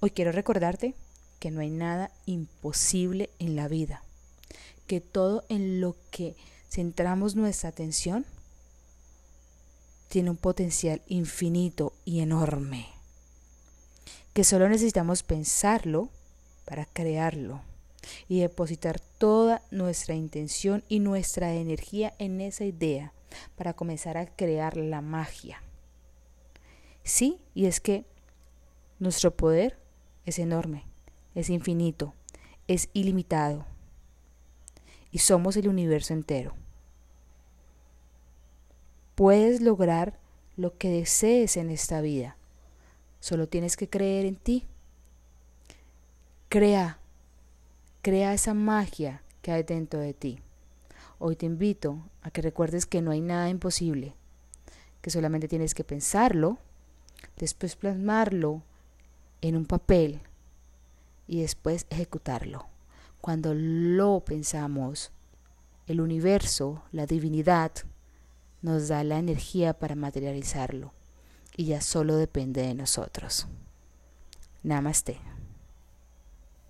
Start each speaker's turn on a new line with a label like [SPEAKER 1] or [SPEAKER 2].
[SPEAKER 1] Hoy quiero recordarte que no hay nada imposible en la vida, que todo en lo que centramos nuestra atención tiene un potencial infinito y enorme, que solo necesitamos pensarlo para crearlo y depositar toda nuestra intención y nuestra energía en esa idea para comenzar a crear la magia. Sí, y es que nuestro poder es enorme, es infinito, es ilimitado y somos el universo entero. Puedes lograr lo que desees en esta vida. Solo tienes que creer en ti. Crea, crea esa magia que hay dentro de ti. Hoy te invito a que recuerdes que no hay nada imposible, que solamente tienes que pensarlo, después plasmarlo en un papel y después ejecutarlo. Cuando lo pensamos, el universo, la divinidad, nos da la energía para materializarlo y ya solo depende de nosotros. Namaste.